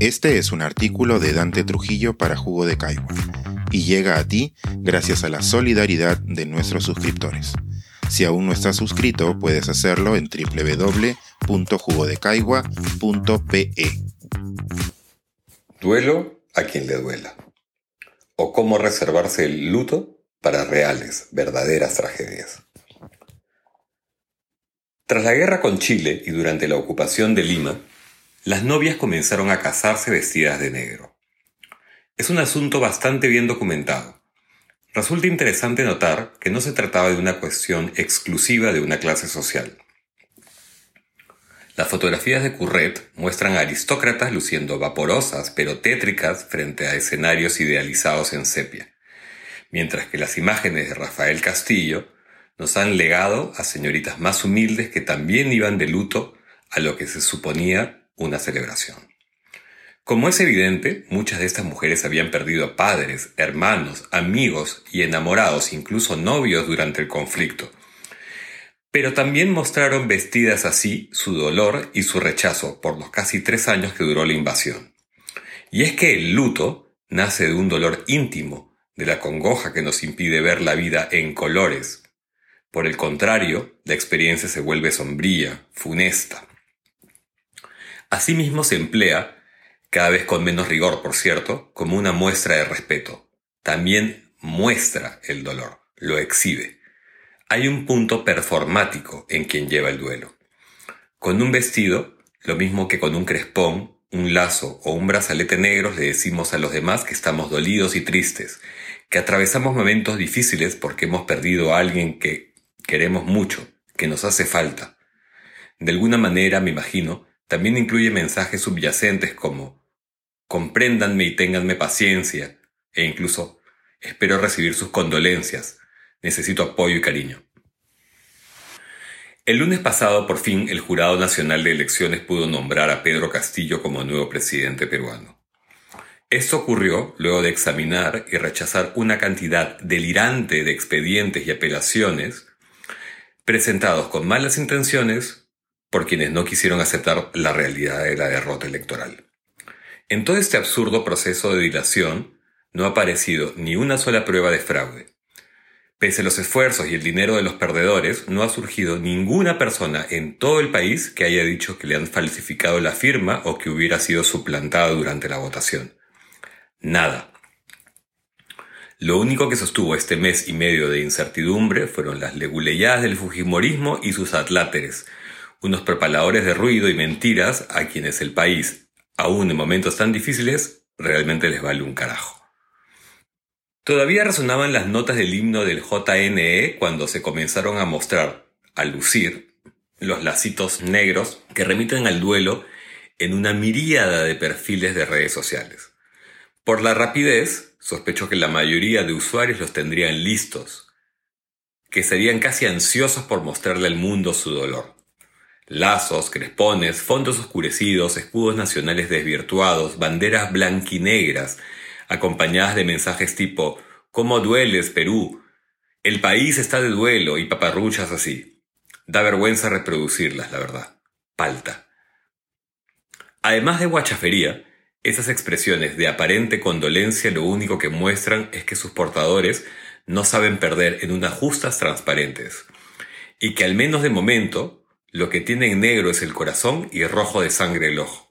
Este es un artículo de Dante Trujillo para Jugo de Caigua y llega a ti gracias a la solidaridad de nuestros suscriptores. Si aún no estás suscrito, puedes hacerlo en www.jugodecaigua.pe. Duelo a quien le duela. O cómo reservarse el luto para reales, verdaderas tragedias. Tras la guerra con Chile y durante la ocupación de Lima, las novias comenzaron a casarse vestidas de negro. Es un asunto bastante bien documentado. Resulta interesante notar que no se trataba de una cuestión exclusiva de una clase social. Las fotografías de Curret muestran a aristócratas luciendo vaporosas pero tétricas frente a escenarios idealizados en sepia, mientras que las imágenes de Rafael Castillo nos han legado a señoritas más humildes que también iban de luto a lo que se suponía una celebración. Como es evidente, muchas de estas mujeres habían perdido padres, hermanos, amigos y enamorados, incluso novios durante el conflicto. Pero también mostraron vestidas así su dolor y su rechazo por los casi tres años que duró la invasión. Y es que el luto nace de un dolor íntimo, de la congoja que nos impide ver la vida en colores. Por el contrario, la experiencia se vuelve sombría, funesta. Asimismo se emplea, cada vez con menos rigor por cierto, como una muestra de respeto. También muestra el dolor, lo exhibe. Hay un punto performático en quien lleva el duelo. Con un vestido, lo mismo que con un crespón, un lazo o un brazalete negro le decimos a los demás que estamos dolidos y tristes, que atravesamos momentos difíciles porque hemos perdido a alguien que queremos mucho, que nos hace falta. De alguna manera, me imagino, también incluye mensajes subyacentes como compréndanme y ténganme paciencia e incluso espero recibir sus condolencias, necesito apoyo y cariño. El lunes pasado, por fin, el Jurado Nacional de Elecciones pudo nombrar a Pedro Castillo como nuevo presidente peruano. Esto ocurrió luego de examinar y rechazar una cantidad delirante de expedientes y apelaciones presentados con malas intenciones por quienes no quisieron aceptar la realidad de la derrota electoral. En todo este absurdo proceso de dilación no ha aparecido ni una sola prueba de fraude. Pese a los esfuerzos y el dinero de los perdedores, no ha surgido ninguna persona en todo el país que haya dicho que le han falsificado la firma o que hubiera sido suplantada durante la votación. Nada. Lo único que sostuvo este mes y medio de incertidumbre fueron las leguleyadas del Fujimorismo y sus atláteres, unos preparadores de ruido y mentiras a quienes el país, aún en momentos tan difíciles, realmente les vale un carajo. Todavía resonaban las notas del himno del JNE cuando se comenzaron a mostrar, a lucir, los lacitos negros que remiten al duelo en una miríada de perfiles de redes sociales. Por la rapidez, sospecho que la mayoría de usuarios los tendrían listos, que serían casi ansiosos por mostrarle al mundo su dolor. Lazos, crespones, fondos oscurecidos, escudos nacionales desvirtuados, banderas blanquinegras, acompañadas de mensajes tipo ¿Cómo dueles, Perú? El país está de duelo y paparruchas así. Da vergüenza reproducirlas, la verdad. Palta. Además de guachafería, esas expresiones de aparente condolencia lo único que muestran es que sus portadores no saben perder en unas justas transparentes, y que al menos de momento lo que tiene en negro es el corazón y rojo de sangre el ojo.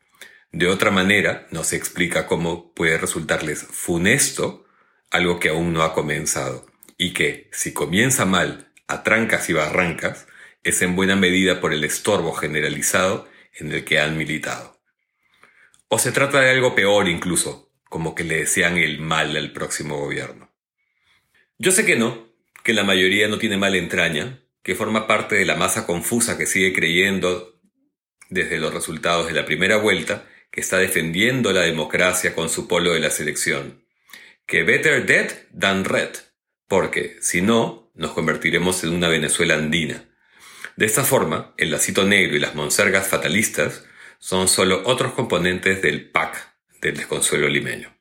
De otra manera, no se explica cómo puede resultarles funesto algo que aún no ha comenzado, y que, si comienza mal, a trancas y barrancas, es en buena medida por el estorbo generalizado en el que han militado. O se trata de algo peor incluso, como que le desean el mal al próximo gobierno. Yo sé que no, que la mayoría no tiene mala entraña, que forma parte de la masa confusa que sigue creyendo desde los resultados de la primera vuelta, que está defendiendo la democracia con su polo de la selección. Que better dead than red, porque si no, nos convertiremos en una Venezuela andina. De esta forma, el lacito negro y las monsergas fatalistas son solo otros componentes del pack del desconsuelo limeño.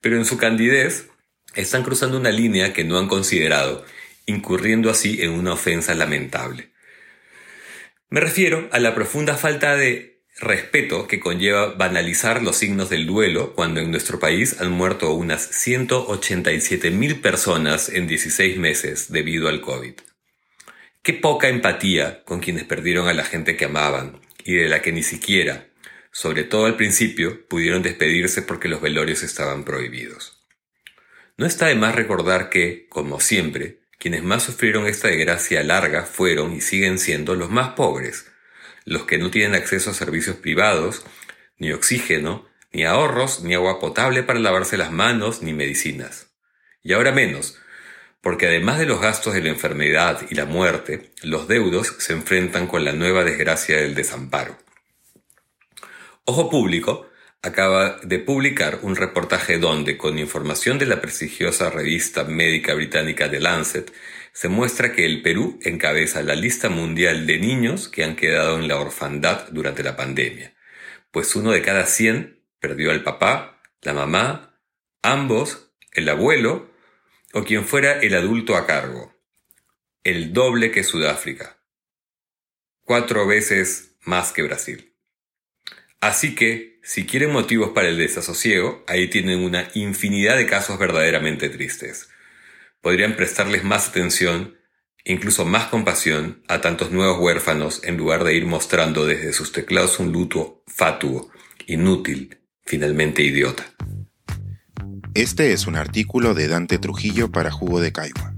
Pero en su candidez están cruzando una línea que no han considerado incurriendo así en una ofensa lamentable. Me refiero a la profunda falta de respeto que conlleva banalizar los signos del duelo cuando en nuestro país han muerto unas 187 mil personas en 16 meses debido al COVID. Qué poca empatía con quienes perdieron a la gente que amaban y de la que ni siquiera, sobre todo al principio, pudieron despedirse porque los velorios estaban prohibidos. No está de más recordar que, como siempre, quienes más sufrieron esta desgracia larga fueron y siguen siendo los más pobres, los que no tienen acceso a servicios privados, ni oxígeno, ni ahorros, ni agua potable para lavarse las manos, ni medicinas. Y ahora menos, porque además de los gastos de la enfermedad y la muerte, los deudos se enfrentan con la nueva desgracia del desamparo. Ojo Público acaba de publicar un reportaje donde, con información de la prestigiosa revista médica británica The Lancet, se muestra que el Perú encabeza la lista mundial de niños que han quedado en la orfandad durante la pandemia, pues uno de cada 100 perdió al papá, la mamá, ambos, el abuelo o quien fuera el adulto a cargo, el doble que Sudáfrica, cuatro veces más que Brasil. Así que, si quieren motivos para el desasosiego, ahí tienen una infinidad de casos verdaderamente tristes podrían prestarles más atención, incluso más compasión, a tantos nuevos huérfanos en lugar de ir mostrando desde sus teclados un luto fatuo, inútil, finalmente idiota. Este es un artículo de Dante Trujillo para Jugo de Caigua